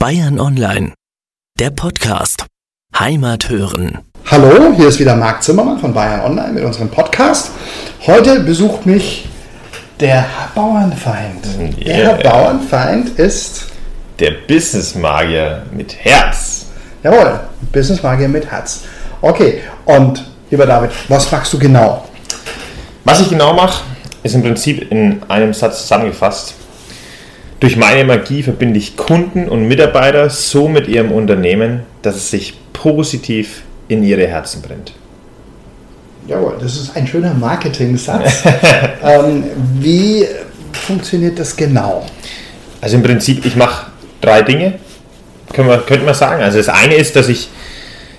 Bayern Online, der Podcast. Heimat hören. Hallo, hier ist wieder Marc Zimmermann von Bayern Online mit unserem Podcast. Heute besucht mich der Bauernfeind. Der Yeah. Bauernfeind ist, Der Business Magier mit Herz. jawohl, Business Magier mit Herz. Okay, und lieber David, was machst du genau? Was ich genau mache, ist im Prinzip in einem Satz zusammengefasst. Durch meine Magie verbinde ich Kunden und Mitarbeiter so mit ihrem Unternehmen, dass es sich positiv in ihre Herzen brennt. Jawohl, das ist ein schöner Marketing-Satz. ähm, wie funktioniert das genau? Also im Prinzip, ich mache drei Dinge, wir, könnte man sagen. Also das eine ist, dass ich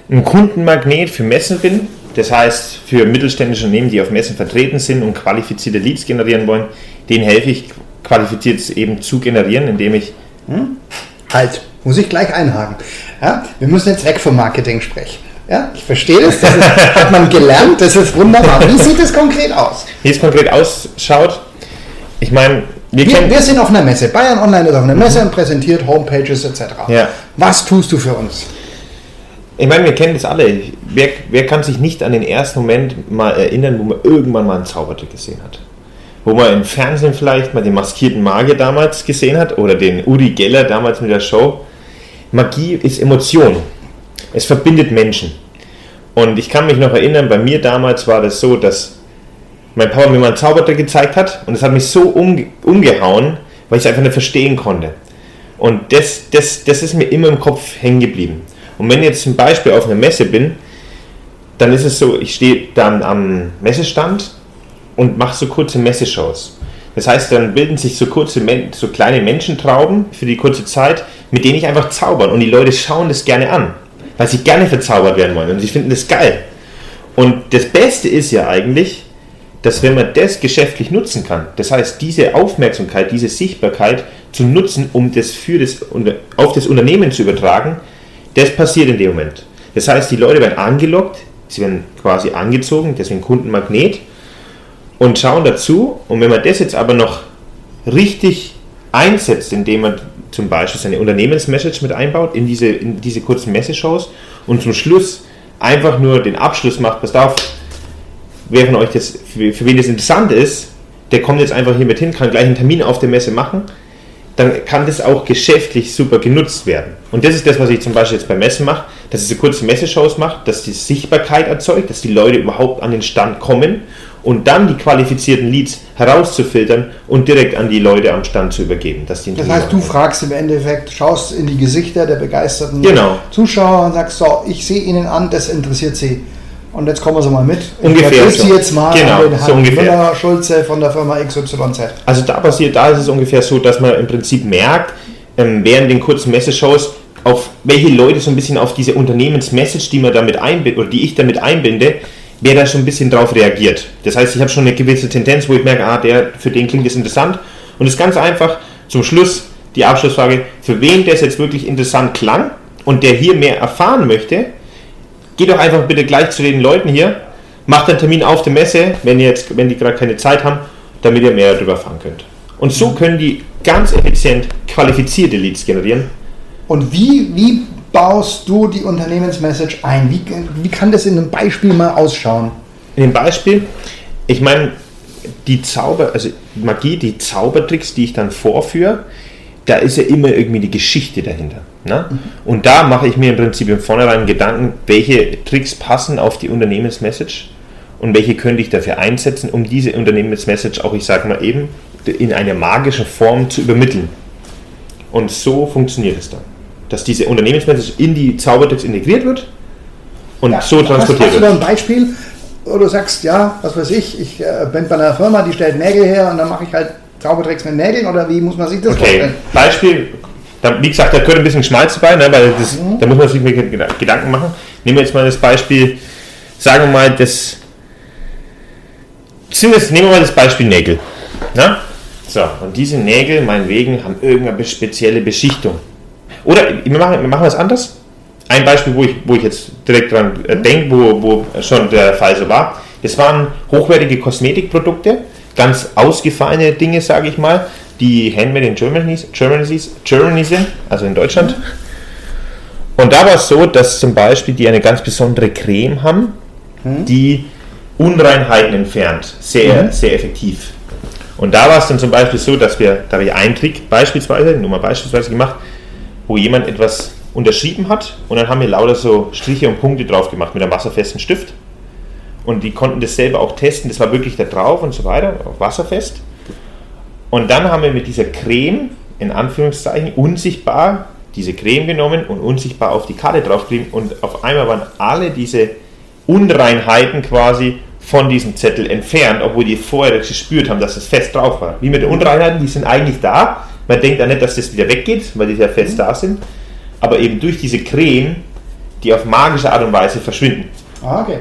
ein Kundenmagnet für Messen bin. Das heißt, für mittelständische Unternehmen, die auf Messen vertreten sind und qualifizierte Leads generieren wollen, denen helfe ich, qualifiziert eben zu generieren, indem ich Halt, muss ich gleich einhaken. Ja, wir müssen jetzt weg vom Marketing sprechen. Ja, ich verstehe das, das ist, hat man gelernt, das ist wunderbar. Wie sieht es konkret aus? wie es konkret ausschaut. Ich meine, wir, Wir, wir sind auf einer Messe. Bayern Online ist auf einer Messe und präsentiert Homepages etc. Ja. Was tust du für uns? Ich meine, wir kennen das alle. Wer, wer kann sich nicht an den ersten Moment mal erinnern, wo man irgendwann mal einen Zaubertrick gesehen hat? Wo man im Fernsehen vielleicht mal den maskierten Magier damals gesehen hat oder den Uri Geller damals mit der Show. Magie ist Emotion. Es verbindet Menschen. Und ich kann mich noch erinnern, bei mir damals war das so, dass mein Papa mir mal einen Zaubertrick gezeigt hat und es hat mich so umge umgehauen, weil ich es einfach nicht verstehen konnte. Und das, das, das ist mir immer im Kopf hängen geblieben. Und wenn ich jetzt zum Beispiel auf einer Messe bin, dann ist es so, ich stehe dann am Messestand und mache so kurze Messeshows. Das heißt, dann bilden sich so kurze, so kleine Menschentrauben für die kurze Zeit, mit denen ich einfach zaubern. Und die Leute schauen das gerne an, weil sie gerne verzaubert werden wollen und sie finden das geil. Und das Beste ist ja eigentlich, dass wenn man das geschäftlich nutzen kann, das heißt diese Aufmerksamkeit, diese Sichtbarkeit zu nutzen, um das, für das auf das Unternehmen zu übertragen, das passiert in dem Moment. Das heißt, die Leute werden angelockt, sie werden quasi angezogen, deswegen Kundenmagnet und schauen dazu. Und wenn man das jetzt aber noch richtig einsetzt, indem man zum Beispiel seine Unternehmensmessage mit einbaut in diese, in diese kurzen Messeshows und zum Schluss einfach nur den Abschluss macht, passt auf, wer von euch das, für, für wen das interessant ist, der kommt jetzt einfach hier mit hin, kann gleich einen Termin auf der Messe machen, dann kann das auch geschäftlich super genutzt werden. Und das ist das, was ich zum Beispiel jetzt bei Messen mache, dass ich so kurze Messeshows mache, dass die Sichtbarkeit erzeugt, dass die Leute überhaupt an den Stand kommen und dann die qualifizierten Leads herauszufiltern und direkt an die Leute am Stand zu übergeben. Dass die Das heißt, du fragst im Endeffekt, schaust in die Gesichter der begeisterten Genau. Zuschauer und sagst, so, ich sehe Ihnen an, das interessiert Sie. Und jetzt kommen Sie mal mit. Ich Ungefähr übergebe so. Sie jetzt mal Genau, an den so Herrn ungefähr. Müller-Schulze von der Firma XYZ. Also da passiert, da ist es ungefähr so, dass man im Prinzip merkt, ähm, während den kurzen Messeshows, auf welche Leute so ein bisschen auf diese Unternehmensmessage, die man damit einbinde, oder die ich damit einbinde, wer da schon ein bisschen drauf reagiert. Das heißt, ich habe schon eine gewisse Tendenz, wo ich merke, ah, der, für den klingt das interessant. Und es ist ganz einfach, zum Schluss die Abschlussfrage, für wen das jetzt wirklich interessant klang und der hier mehr erfahren möchte, geht doch einfach bitte gleich zu den Leuten hier, macht einen Termin auf der Messe, wenn, ihr jetzt, wenn die gerade keine Zeit haben, damit ihr mehr darüber erfahren könnt. Und so können die ganz effizient qualifizierte Leads generieren. Und wie, wie baust du die Unternehmensmessage ein? Wie, wie kann das in einem Beispiel mal ausschauen? In dem Beispiel, ich meine, die Zauber, also Magie, die Zaubertricks, die ich dann vorführe, da ist ja immer irgendwie die Geschichte dahinter. Ne? Und da mache ich mir im Prinzip im Vornherein Gedanken, welche Tricks passen auf die Unternehmensmessage und welche könnte ich dafür einsetzen, um diese Unternehmensmessage auch, ich sage mal eben, in einer magischen Form zu übermitteln. Und so funktioniert es dann. Dass diese Unternehmensmessage in die Zaubertricks integriert wird und so Hast, transportiert hast du da wird. ein Beispiel, wo du sagst, ja, was weiß ich, ich äh, bin bei einer Firma, die stellt Nägel her und dann mache ich halt Zaubertricks mit Nägeln oder wie muss man sich das Okay, vorstellen? Beispiel, da, wie gesagt, da gehört ein bisschen Schmalz dabei, ne, weil das, Mhm. da muss man sich Gedanken machen. Nehmen wir jetzt mal das Beispiel, sagen wir mal, das, sind jetzt, nehmen wir mal das Beispiel Nägel. Ne? So, und diese Nägel, meinetwegen, haben irgendeine spezielle Beschichtung. Oder wir machen, wir machen was anderes. Ein Beispiel, wo ich, wo ich jetzt direkt dran äh, denke, wo, wo schon der Fall so war. Das waren hochwertige Kosmetikprodukte, ganz ausgefallene Dinge, sage ich mal, die Handmade in Germany, Germany, Germany sind, also in Deutschland. Und da war es so, dass zum Beispiel die eine ganz besondere Creme haben, die Unreinheiten entfernt. Sehr, Mhm. sehr effektiv. Und da war es dann zum Beispiel so, dass wir, da habe ich einen Trick beispielsweise, nur mal beispielsweise gemacht, wo jemand etwas unterschrieben hat und dann haben wir lauter so Striche und Punkte drauf gemacht mit einem wasserfesten Stift. Und die konnten das selber auch testen, das war wirklich da drauf und so weiter, wasserfest. Und dann haben wir mit dieser Creme, in Anführungszeichen, unsichtbar diese Creme genommen und unsichtbar auf die Karte draufgeschrieben und auf einmal waren alle diese Unreinheiten quasi von diesem Zettel entfernt, obwohl die vorher gespürt haben, dass es fest drauf war. Wie mit den Unreinheiten, die sind eigentlich da. Man denkt ja nicht, dass das wieder weggeht, weil die ja fest da sind. Aber eben durch diese Creme, die auf magische Art und Weise verschwinden. Ah, okay.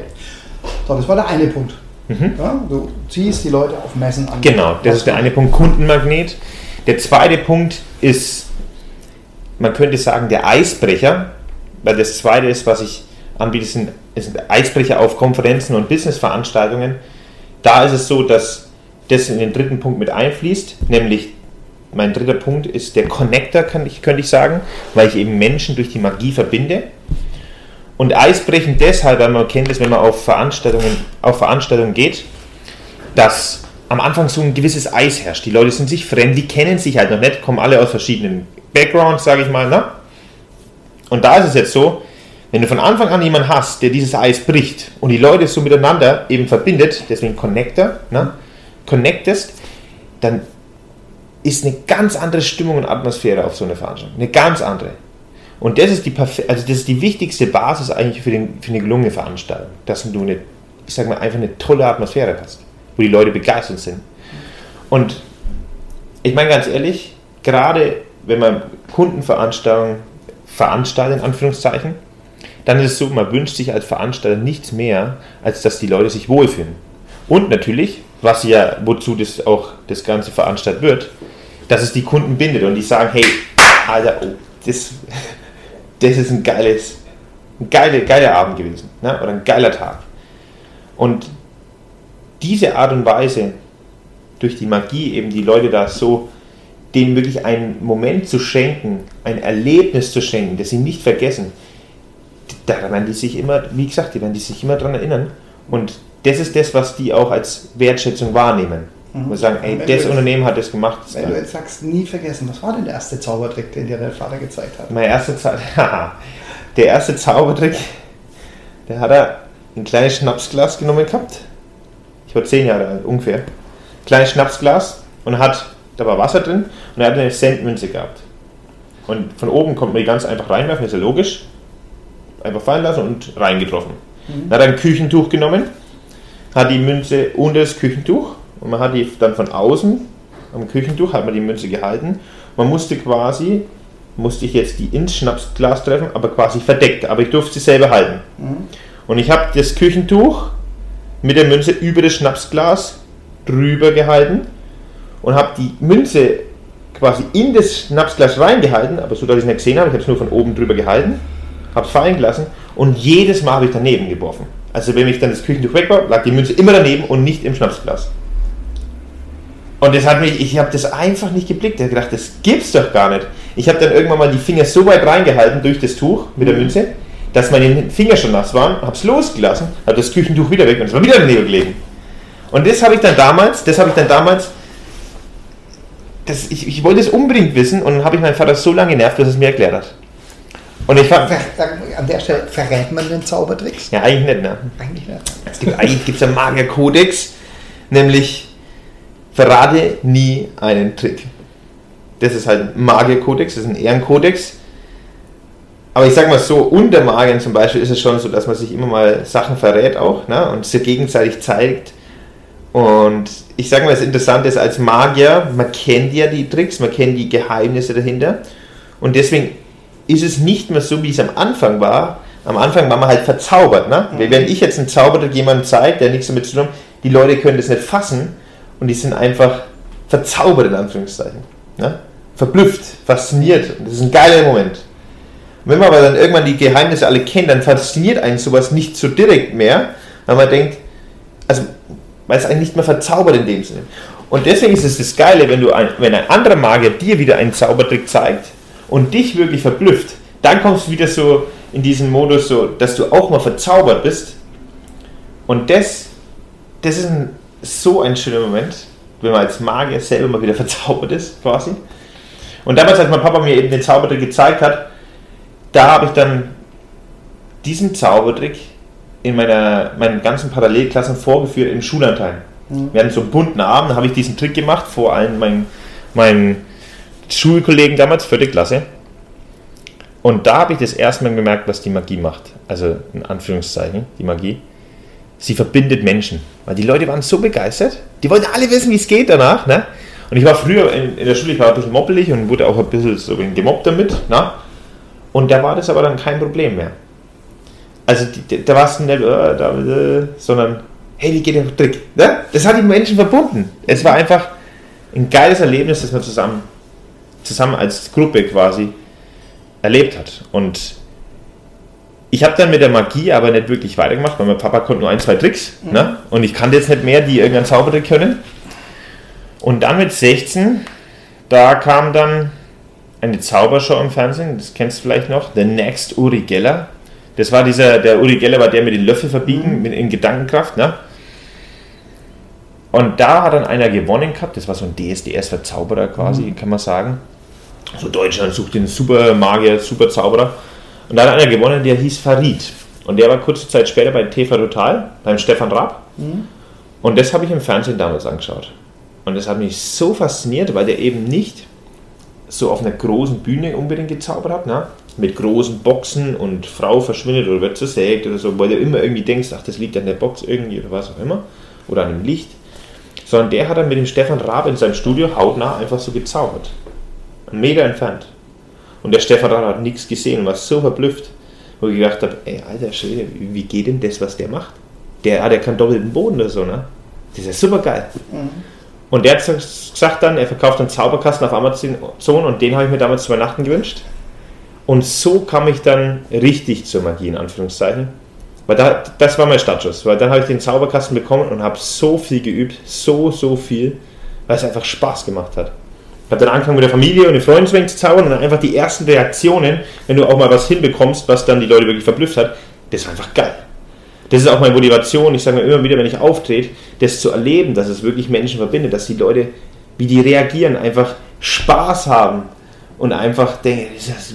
So, das war der eine Punkt. Ja, du ziehst die Leute auf Messen an. Mhm. Genau, das ist der eine Punkt, Kundenmagnet. Der zweite Punkt ist, man könnte sagen, der Eisbrecher, weil das zweite ist, was ich anbiete, sind, sind Eisbrecher auf Konferenzen und Businessveranstaltungen. Da ist es so, dass das in den dritten Punkt mit einfließt, nämlich mein dritter Punkt ist der Connector, kann ich, könnte ich sagen, weil ich eben Menschen durch die Magie verbinde. Und Eisbrechen deshalb, weil man kennt es, wenn man auf Veranstaltungen, auf Veranstaltungen geht, dass am Anfang so ein gewisses Eis herrscht. Die Leute sind sich fremd, die kennen sich halt noch nicht, kommen alle aus verschiedenen Backgrounds, sage ich mal. Ne? Und da ist es jetzt so, wenn du von Anfang an jemanden hast, der dieses Eis bricht und die Leute so miteinander eben verbindet, deswegen Connector, ne? connectest, dann ist eine ganz andere Stimmung und Atmosphäre auf so einer Veranstaltung. Eine ganz andere. Und das ist die, also das ist die wichtigste Basis eigentlich für, den, für eine gelungene Veranstaltung. Dass du eine, ich sag mal, einfach eine tolle Atmosphäre hast, wo die Leute begeistert sind. Und ich meine ganz ehrlich, gerade wenn man Kundenveranstaltungen veranstaltet, in Anführungszeichen, dann ist es so, man wünscht sich als Veranstalter nichts mehr, als dass die Leute sich wohlfühlen. Und natürlich, was ja, wozu das auch das Ganze veranstaltet wird, dass es die Kunden bindet und die sagen, hey, Alter, oh, das, das ist ein geiles, ein geile, geiler Abend gewesen, ne? oder ein geiler Tag. Und diese Art und Weise, durch die Magie eben die Leute da so, denen wirklich einen Moment zu schenken, ein Erlebnis zu schenken, das sie nicht vergessen, daran werden die sich immer, wie gesagt, die werden die sich immer daran erinnern. Und das ist das, was die auch als Wertschätzung wahrnehmen. Und sagen, ey, das du- Unternehmen hat das gemacht. Das Wenn du jetzt sagst, nie vergessen, was war denn der erste Zaubertrick, den dir dein Vater gezeigt hat? Mein erster Zau- Haha. der erste Zaubertrick, der hat er ein kleines Schnapsglas genommen gehabt. Ich war zehn Jahre alt, ungefähr. Kleines Schnapsglas und hat, da war Wasser drin und er hat eine Centmünze gehabt. Und von oben kommt man die ganz einfach reinwerfen, ist ja logisch. Einfach fallen lassen und reingetroffen. Dann hat er ein Küchentuch genommen, hat die Münze unter das Küchentuch und man hat die dann von außen am Küchentuch hat man die Münze gehalten. Man musste quasi, musste ich jetzt die ins Schnapsglas treffen, aber quasi verdeckt, aber ich durfte sie selber halten. Und ich habe das Küchentuch mit der Münze über das Schnapsglas drüber gehalten und habe die Münze quasi in das Schnapsglas reingehalten, aber so, dass ich es nicht gesehen habe, ich habe es nur von oben drüber gehalten, habe es fallen gelassen und jedes Mal habe ich daneben geworfen. Also wenn ich dann das Küchentuch weg war, lag die Münze immer daneben und nicht im Schnapsglas. Und das hat mich, ich habe das einfach nicht geblickt. Ich habe gedacht, das gibt's doch gar nicht. Ich habe dann irgendwann mal die Finger so weit reingehalten durch das Tuch mit der Münze, dass meine Finger schon nass waren, habe es losgelassen, habe das Küchentuch wieder weg und es war wieder daneben gelegen. Und das habe ich dann damals, das habe ich dann damals, das, ich, ich wollte es unbedingt wissen und dann habe ich meinen Vater so lange genervt, dass er es mir erklärt hat. Und ich fand, An der Stelle verrät man den Zaubertricks? ja eigentlich nicht, ne? Eigentlich nicht. Es gibt, eigentlich gibt es einen Magierkodex, nämlich verrate nie einen Trick. Das ist halt ein Magierkodex, das ist ein Ehrenkodex. Aber ich sag mal so, unter Magiern zum Beispiel ist es schon so, dass man sich immer mal Sachen verrät auch ne? und sich gegenseitig zeigt. Und ich sag mal, das Interessante ist, als Magier, man kennt ja die Tricks, man kennt die Geheimnisse dahinter. Und deswegen ist es nicht mehr so, wie es am Anfang war. Am Anfang war man halt verzaubert. Ne? Wenn ich jetzt einen Zaubertrick jemandem zeige, der nichts damit zu tun hat, die Leute können das nicht fassen und die sind einfach verzaubert, in Anführungszeichen. Ne? Verblüfft, fasziniert. Und das ist ein geiler Moment. Und wenn man aber dann irgendwann die Geheimnisse alle kennt, dann fasziniert einen sowas nicht so direkt mehr, weil man denkt, also, weil es einen nicht mehr verzaubert in dem Sinne. Und deswegen ist es das Geile, wenn, du ein, wenn ein anderer Magier dir wieder einen Zaubertrick zeigt und dich wirklich verblüfft, dann kommst du wieder so in diesen Modus, so, dass du auch mal verzaubert bist. Und das, das ist ein, so ein schöner Moment, wenn man als Magier selber mal wieder verzaubert ist, quasi. Und damals, als mein Papa mir eben den Zaubertrick gezeigt hat, da habe ich dann diesen Zaubertrick in meiner, meinen ganzen Parallelklassen vorgeführt im Schulanteil. Mhm. Wir hatten so einen bunten Abend, da habe ich diesen Trick gemacht vor allen meinen, meinen Schulkollegen damals, vierte Klasse. Und da habe ich das erste Mal gemerkt, was die Magie macht. Also in Anführungszeichen, die Magie. Sie verbindet Menschen. Weil die Leute waren so begeistert. Die wollten alle wissen, wie es geht danach. Ne? Und ich war früher in, in, der Schule, ich war ein bisschen moppelig und wurde auch ein bisschen so gemobbt damit. Ne? Und da war das aber dann kein Problem mehr. Also die, da war es nicht, äh, da, äh, sondern hey, wie geht der Trick? Ne? Das hat die Menschen verbunden. Es war einfach ein geiles Erlebnis, das man zusammen, zusammen als Gruppe quasi erlebt hat. Und ich habe dann mit der Magie aber nicht wirklich weitergemacht, weil mein Papa konnte nur ein, zwei Tricks. Mhm. Ne? Und ich kannte jetzt nicht mehr, die irgendeinen Zaubertrick können. Und dann mit 16, da kam dann eine Zaubershow im Fernsehen, das kennst du vielleicht noch, The Next Uri Geller. Das war dieser, der Uri Geller war der mit den Löffel verbiegen, mhm. mit in Gedankenkraft, ne? Und da hat dann einer gewonnen gehabt, das war so ein DSDS-Verzauberer quasi, mhm. kann man sagen. So Deutschland sucht den Super Magier, Super Zauberer. Und da hat einer gewonnen, der hieß Farid. Und der war kurze Zeit später bei TV Total, beim Stefan Raab. Mhm. Und das habe ich im Fernsehen damals angeschaut. Und das hat mich so fasziniert, weil der eben nicht so auf einer großen Bühne unbedingt gezaubert hat, ne? mit großen Boxen und Frau verschwindet oder wird zersägt oder so, weil du immer irgendwie denkst, ach, das liegt an der Box irgendwie oder was auch immer, oder an dem Licht sondern der hat dann mit dem Stefan Raab in seinem Studio hautnah einfach so gezaubert. Ein Meter entfernt. Und der Stefan Raab hat nichts gesehen und war so verblüfft, wo ich gedacht habe, ey, alter Schwede, wie geht denn das, was der macht? Der hat ja keinen doppelten Boden oder so, ne? Das ist ja super geil. Mhm. Und der hat gesagt dann, er verkauft einen Zauberkasten auf Amazon und den habe ich mir damals zu Weihnachten gewünscht. Und so kam ich dann richtig zur Magie, in Anführungszeichen. Weil da, das war mein Startschuss, weil dann habe ich den Zauberkasten bekommen und habe so viel geübt, so, so viel, weil es einfach Spaß gemacht hat. Ich habe dann angefangen mit der Familie und den Freunden zu zaubern und dann einfach die ersten Reaktionen, wenn du auch mal was hinbekommst, was dann die Leute wirklich verblüfft hat, das war einfach geil. Das ist auch meine Motivation, ich sage mir immer wieder, wenn ich auftrete, das zu erleben, dass es wirklich Menschen verbindet, dass die Leute, wie die reagieren, einfach Spaß haben und einfach denken,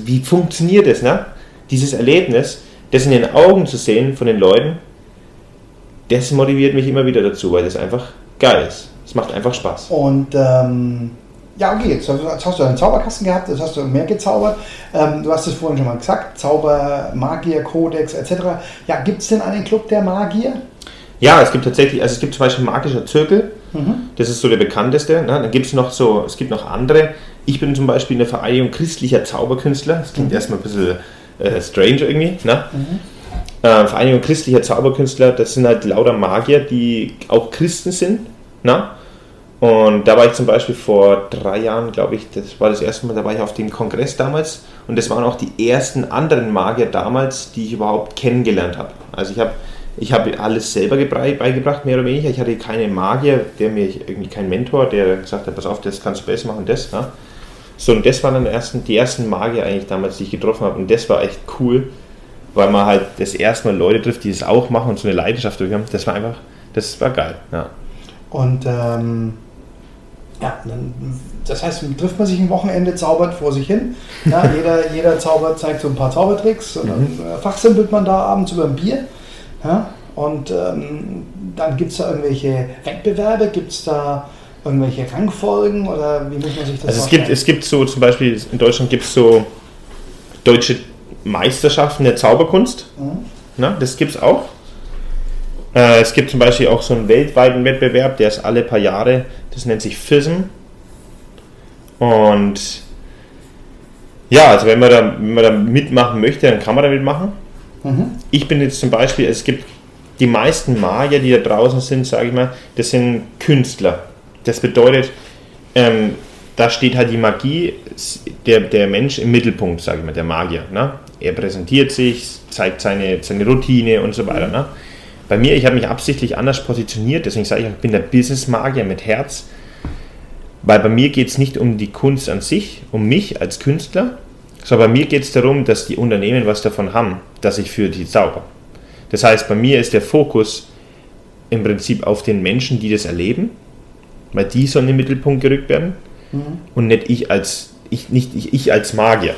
wie funktioniert das, ne? Dieses Erlebnis das in den Augen zu sehen von den Leuten, das motiviert mich immer wieder dazu, weil das einfach geil ist. Es macht einfach Spaß. Und ähm, ja, okay, jetzt, hast du einen Zauberkasten gehabt, jetzt hast du mehr gezaubert. Ähm, du hast es vorhin schon mal gesagt, Zauber, Magier, Kodex etc. Ja, gibt es denn einen Club der Magier? Ja, es gibt tatsächlich, also es gibt zum Beispiel Magischer Zirkel, mhm. das ist so der bekannteste. Ne? Dann gibt es noch so, es gibt noch andere. Ich bin zum Beispiel in der Vereinigung christlicher Zauberkünstler. Das klingt mhm. erstmal ein bisschen äh, strange irgendwie. Ne? Mhm. Äh, Vereinigung christlicher Zauberkünstler, das sind halt lauter Magier, die auch Christen sind. Ne? Und da war ich zum Beispiel vor drei Jahren, glaube ich, das war das erste Mal, da war ich auf dem Kongress damals und das waren auch die ersten anderen Magier damals, die ich überhaupt kennengelernt habe. Also ich habe ich habe alles selber beigebracht, mehr oder weniger. Ich hatte keinen Magier, der mir irgendwie kein Mentor, der gesagt hat, pass auf, das kannst du besser machen, das. Ne? So, und das waren dann ersten, die ersten Magier eigentlich damals, die ich getroffen habe. Und das war echt cool, weil man halt das erste Mal Leute trifft, die das auch machen und so eine Leidenschaft haben. Das war einfach, das war geil. Ja. Und ähm, ja, dann, das heißt, trifft man sich ein Wochenende, zaubert vor sich hin. Ja, jeder, jeder Zauber zeigt so ein paar Zaubertricks und dann mhm. Äh, fachsimpelt man da abends über ein Bier. Ja, und ähm, dann gibt es da irgendwelche Wettbewerbe, gibt es da irgendwelche Rangfolgen oder wie muss man sich das Also es gibt, es gibt so zum Beispiel in Deutschland gibt es so deutsche Meisterschaften der Zauberkunst. Mhm. Na, das gibt es auch. Äh, es gibt zum Beispiel auch so einen weltweiten Wettbewerb, der ist alle paar Jahre, das nennt sich FISM. Und ja, also wenn man, da, wenn man da mitmachen möchte, dann kann man da mitmachen. Mhm. Ich bin jetzt zum Beispiel, es gibt die meisten Magier, die da draußen sind, sage ich mal, das sind Künstler. Das bedeutet, ähm, da steht halt die Magie, der, der Mensch im Mittelpunkt, sage ich mal, der Magier. Ne? Er präsentiert sich, zeigt seine, seine Routine und so weiter. Ne? Bei mir, ich habe mich absichtlich anders positioniert, deswegen sage ich, ich bin der Business-Magier mit Herz, Weil bei mir geht es nicht um die Kunst an sich, um mich als Künstler, sondern bei mir geht es darum, dass die Unternehmen was davon haben, dass ich für die zauber. Das heißt, bei mir ist der Fokus im Prinzip auf den Menschen, die das erleben, weil die sollen in den Mittelpunkt gerückt werden mhm. und nicht ich als ich, nicht ich, ich als Magier.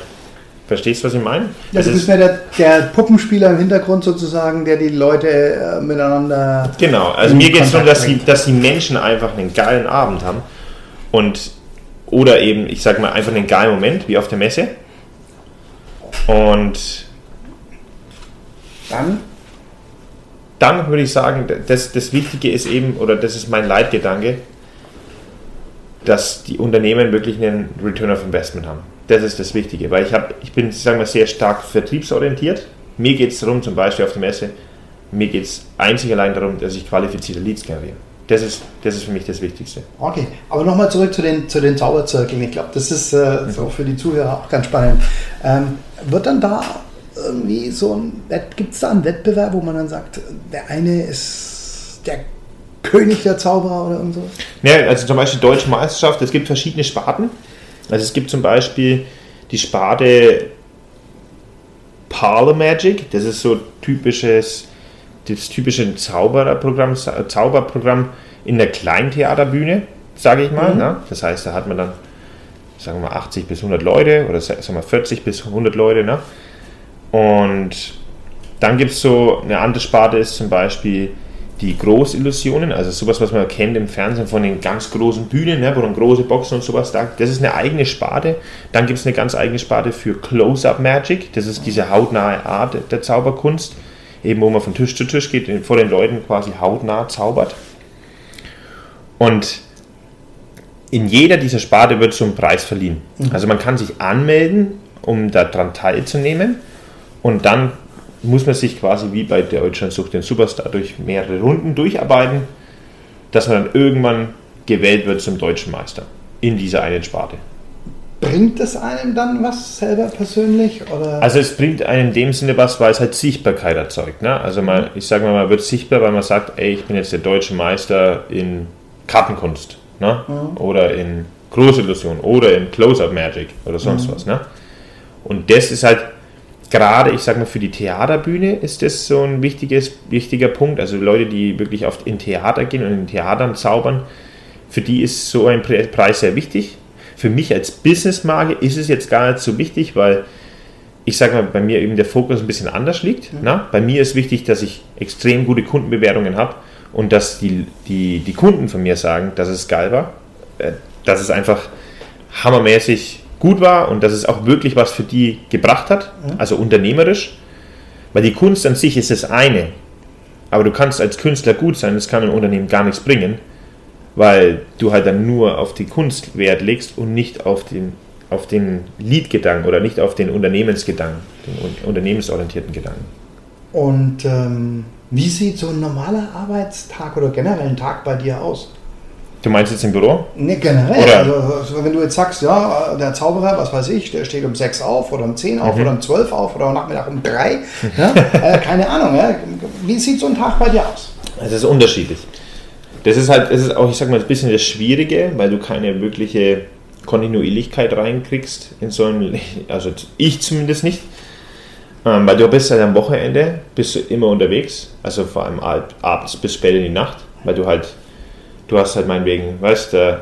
Verstehst du, was ich meine? Ja, du bist mehr der, der, Puppenspieler im Hintergrund sozusagen, der die Leute äh, miteinander. Genau, also mir geht es darum, dass die, dass die Menschen einfach einen geilen Abend haben und oder eben, ich sag mal, einfach einen geilen Moment, wie auf der Messe. Und dann? Dann würde ich sagen, das, das Wichtige ist eben, oder das ist mein Leitgedanke, dass die Unternehmen wirklich einen Return of Investment haben. Das ist das Wichtige, weil ich, hab, ich bin, sagen wir, sehr stark vertriebsorientiert. Mir geht es darum, zum Beispiel auf der Messe, mir geht es einzig allein darum, dass ich qualifizierte Leads generiere. Das ist, das ist für mich das Wichtigste. Okay, aber nochmal zurück zu den, zu den Zauberzirkeln. Ich glaube, das ist äh, mhm. so für die Zuhörer auch ganz spannend. Ähm, wird dann da irgendwie so ein, gibt es da einen Wettbewerb, wo man dann sagt, der eine ist der König der Zauberer oder so? Ja, also zum Beispiel Deutsche Meisterschaft, es gibt verschiedene Sparten. Also es gibt zum Beispiel die Sparte Parlor Magic, das ist so typisches, das typische Zaubererprogramm, Zauberprogramm in der Kleintheaterbühne, sage ich mal. Mhm. Ne? Das heißt, da hat man dann, sagen wir mal, 80 bis 100 Leute oder sagen wir 40 bis 100 Leute. Ne? Und dann gibt es so, eine andere Sparte ist zum Beispiel die Großillusionen, also sowas, was man kennt im Fernsehen von den ganz großen Bühnen, ne, wo dann große Boxen und sowas da, das ist eine eigene Sparte. Dann gibt es eine ganz eigene Sparte für Close-Up Magic, das ist diese hautnahe Art der Zauberkunst, eben wo man von Tisch zu Tisch geht, vor den Leuten quasi hautnah zaubert. Und in jeder dieser Sparte wird so ein Preis verliehen. Mhm. Also man kann sich anmelden, um daran teilzunehmen und dann muss man sich quasi wie bei Deutschland sucht den Superstar durch mehrere Runden durcharbeiten, dass man dann irgendwann gewählt wird zum deutschen Meister in dieser einen Sparte. Bringt es einem dann was selber persönlich? Oder? Also es bringt einem in dem Sinne was, weil es halt Sichtbarkeit erzeugt. Ne? Also man, ich sage mal, man wird sichtbar, weil man sagt, ey, ich bin jetzt der deutsche Meister in Kartenkunst ne? Mhm. oder in Großillusion oder in Close-Up Magic oder sonst mhm. was. Ne? Und das ist halt gerade, ich sage mal, für die Theaterbühne ist das so ein wichtiges, wichtiger Punkt. Also Leute, die wirklich oft in Theater gehen und in Theatern zaubern, für die ist so ein Preis sehr wichtig. Für mich als Businessmarke ist es jetzt gar nicht so wichtig, weil ich sage mal, bei mir eben der Fokus ein bisschen anders liegt. Mhm. Na? Bei mir ist wichtig, dass ich extrem gute Kundenbewertungen habe und dass die, die, die Kunden von mir sagen, dass es geil war, äh, dass es einfach hammermäßig gut war und dass es auch wirklich was für die gebracht hat, also unternehmerisch. Weil die Kunst an sich ist das eine, aber du kannst als Künstler gut sein, das kann einem Unternehmen gar nichts bringen, weil du halt dann nur auf die Kunst Wert legst und nicht auf den, auf den Lead-Gedanken oder nicht auf den Unternehmensgedanken, den unternehmensorientierten Gedanken. Und ähm, wie sieht so ein normaler Arbeitstag oder generell ein Tag bei dir aus? Du meinst jetzt im Büro? Ne, generell. Also, also, wenn du jetzt sagst, ja, der Zauberer, was weiß ich, der steht um 6 auf oder um 10 auf mhm. oder um 12 auf oder am Nachmittag um 3. Ja? äh, keine Ahnung. Ja? Wie sieht so ein Tag bei dir aus? Es ist unterschiedlich. Das ist halt, das ist auch, ich sag mal, ein bisschen das Schwierige, weil du keine wirkliche Kontinuierlichkeit reinkriegst in so ein, also ich zumindest nicht. Ähm, weil du bist halt am Wochenende, bist du immer unterwegs, also vor allem abends bis spät in die Nacht, weil du halt du hast halt meinetwegen, weißt du,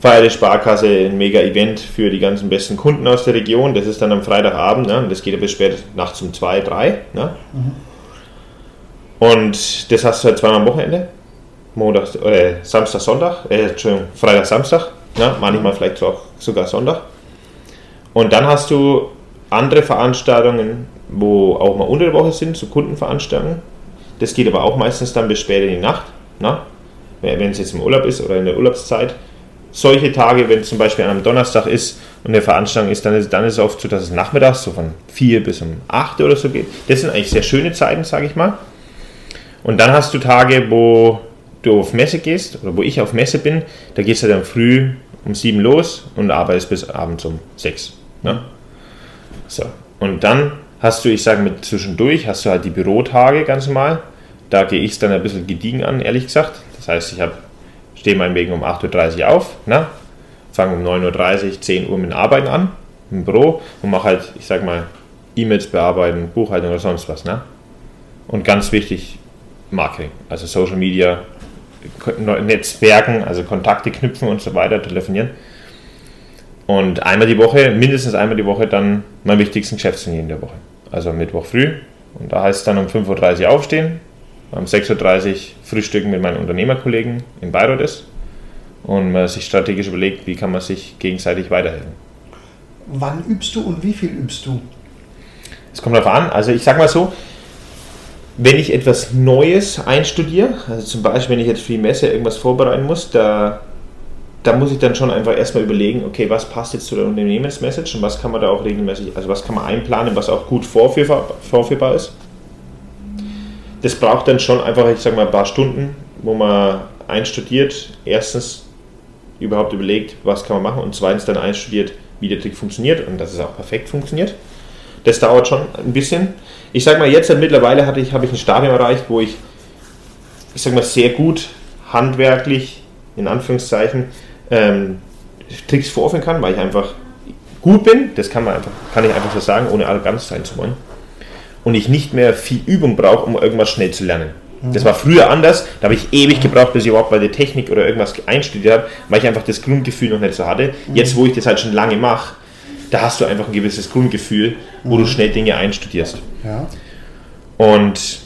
Feier der Sparkasse, ein mega Event für die ganzen besten Kunden aus der Region. Das ist dann am Freitagabend, ne? das geht ja bis spät nachts um 2, 3. Ne? Mhm. Und das hast du halt zweimal am Wochenende. Montag, äh, Samstag, Sonntag, äh, Entschuldigung, Freitag, Samstag, ne? manchmal vielleicht auch sogar Sonntag. Und dann hast du andere Veranstaltungen, wo auch mal unter der Woche sind, so Kundenveranstaltungen. Das geht aber auch meistens dann bis spät in die Nacht. Ne? Wenn es jetzt im Urlaub ist oder in der Urlaubszeit. Solche Tage, wenn es zum Beispiel an einem Donnerstag ist und eine Veranstaltung ist, dann ist, dann ist es oft so, dass es nachmittags so von 4 bis um 8 oder so geht. Das sind eigentlich sehr schöne Zeiten, sage ich mal. Und dann hast du Tage, wo du auf Messe gehst oder wo ich auf Messe bin, da gehst du dann früh um 7 los und arbeitest bis abends um 6. Ne? So. Und dann hast du, ich sage mit zwischendurch, hast du halt die Bürotage ganz normal. Da gehe ich es dann ein bisschen gediegen an, ehrlich gesagt. Das heißt, ich stehe meinetwegen um 8.30 Uhr auf ne? fange um 9.30 Uhr, 10 Uhr mit Arbeiten an, im Büro und mache halt, ich sag mal, E-Mails bearbeiten, Buchhaltung oder sonst was. Ne? Und ganz wichtig, Marketing, also Social Media, Netzwerken, also Kontakte knüpfen und so weiter, telefonieren. Und einmal die Woche, mindestens einmal die Woche, dann mein wichtigsten Geschäftstermin in der Woche. Also Mittwoch früh. Und da heißt es dann um 5.30 Uhr aufstehen, um 6.30 Uhr frühstücken mit meinen Unternehmerkollegen in Bayreuth ist und man sich strategisch überlegt, wie kann man sich gegenseitig weiterhelfen. Wann übst du und wie viel übst du? Es kommt darauf an. Also ich sage mal so, wenn ich etwas Neues einstudiere, also zum Beispiel, wenn ich jetzt für die Messe irgendwas vorbereiten muss, da, da muss ich dann schon einfach erstmal überlegen, okay, was passt jetzt zu der Unternehmensmessage und was kann man da auch regelmäßig, also was kann man einplanen, was auch gut vorführbar, vorführbar ist. Das braucht dann schon einfach, ich sage mal, ein paar Stunden, wo man einstudiert, erstens überhaupt überlegt, was kann man machen und zweitens dann einstudiert, wie der Trick funktioniert und dass es auch perfekt funktioniert. Das dauert schon ein bisschen ich sag mal, jetzt mittlerweile hatte ich, habe ich ein Stadium erreicht, wo ich, ich sag mal, sehr gut handwerklich, in Anführungszeichen, ähm, Tricks vorführen kann, weil ich einfach gut bin, das kann man einfach, kann ich einfach so sagen, ohne arrogant sein zu wollen. Und ich nicht mehr viel Übung brauche, um irgendwas schnell zu lernen. Das war früher anders, da habe ich ewig gebraucht, bis ich überhaupt bei der Technik oder irgendwas einstudiert habe, weil ich einfach das Grundgefühl noch nicht so hatte. Jetzt, wo ich das halt schon lange mache, da hast du einfach ein gewisses Grundgefühl, wo mhm. du schnell Dinge einstudierst. Ja. Und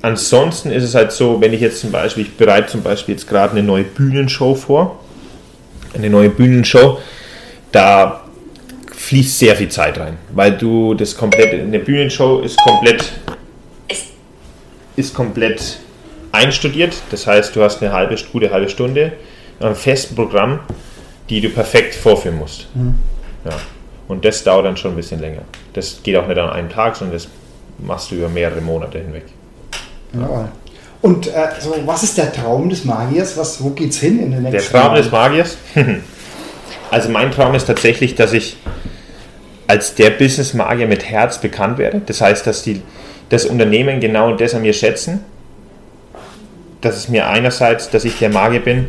ansonsten ist es halt so, wenn ich jetzt zum Beispiel, ich bereite zum Beispiel jetzt gerade eine neue Bühnenshow vor, eine neue Bühnenshow, da fließt sehr viel Zeit rein, weil du das komplett, eine Bühnenshow ist komplett, ist komplett einstudiert, das heißt, du hast eine halbe, gute halbe Stunde, ein festes Programm, die du perfekt vorführen musst. Mhm. Ja. Und das dauert dann schon ein bisschen länger. Das geht auch nicht an einem Tag, sondern das machst du über mehrere Monate hinweg. Ja. Und äh, so, was ist der Traum des Magiers? Was, wo es hin in den nächsten Der Traum Jahren? des Magiers? also mein Traum ist tatsächlich, dass ich als der Business Magier mit Herz bekannt werde. Das heißt, dass die, das Unternehmen genau das an mir schätzen. Dass es mir einerseits, dass ich der Magier bin,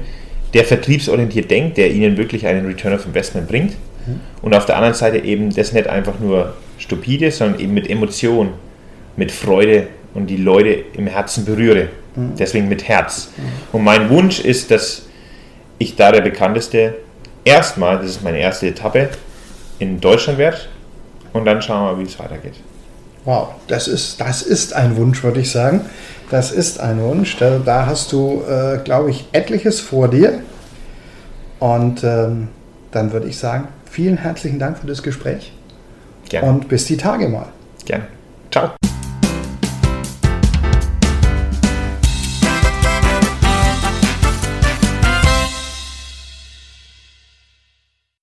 der vertriebsorientiert denkt, der ihnen wirklich einen Return of Investment bringt. Mhm. Und auf der anderen Seite eben das nicht einfach nur stupide, sondern eben mit Emotion, mit Freude und die Leute im Herzen berühre. Mhm. Deswegen mit Herz. Mhm. Und mein Wunsch ist, dass ich da der bekannteste erstmal, das ist meine erste Etappe, in Deutschland werde und dann schauen wir, wie es weitergeht. Wow, das ist, das ist ein Wunsch, würde ich sagen. Das ist ein Wunsch. Da, da hast du, äh, glaube ich, etliches vor dir. Und ähm, dann würde ich sagen, vielen herzlichen Dank für das Gespräch. Gerne. Und bis die Tage mal. Gerne. Ciao.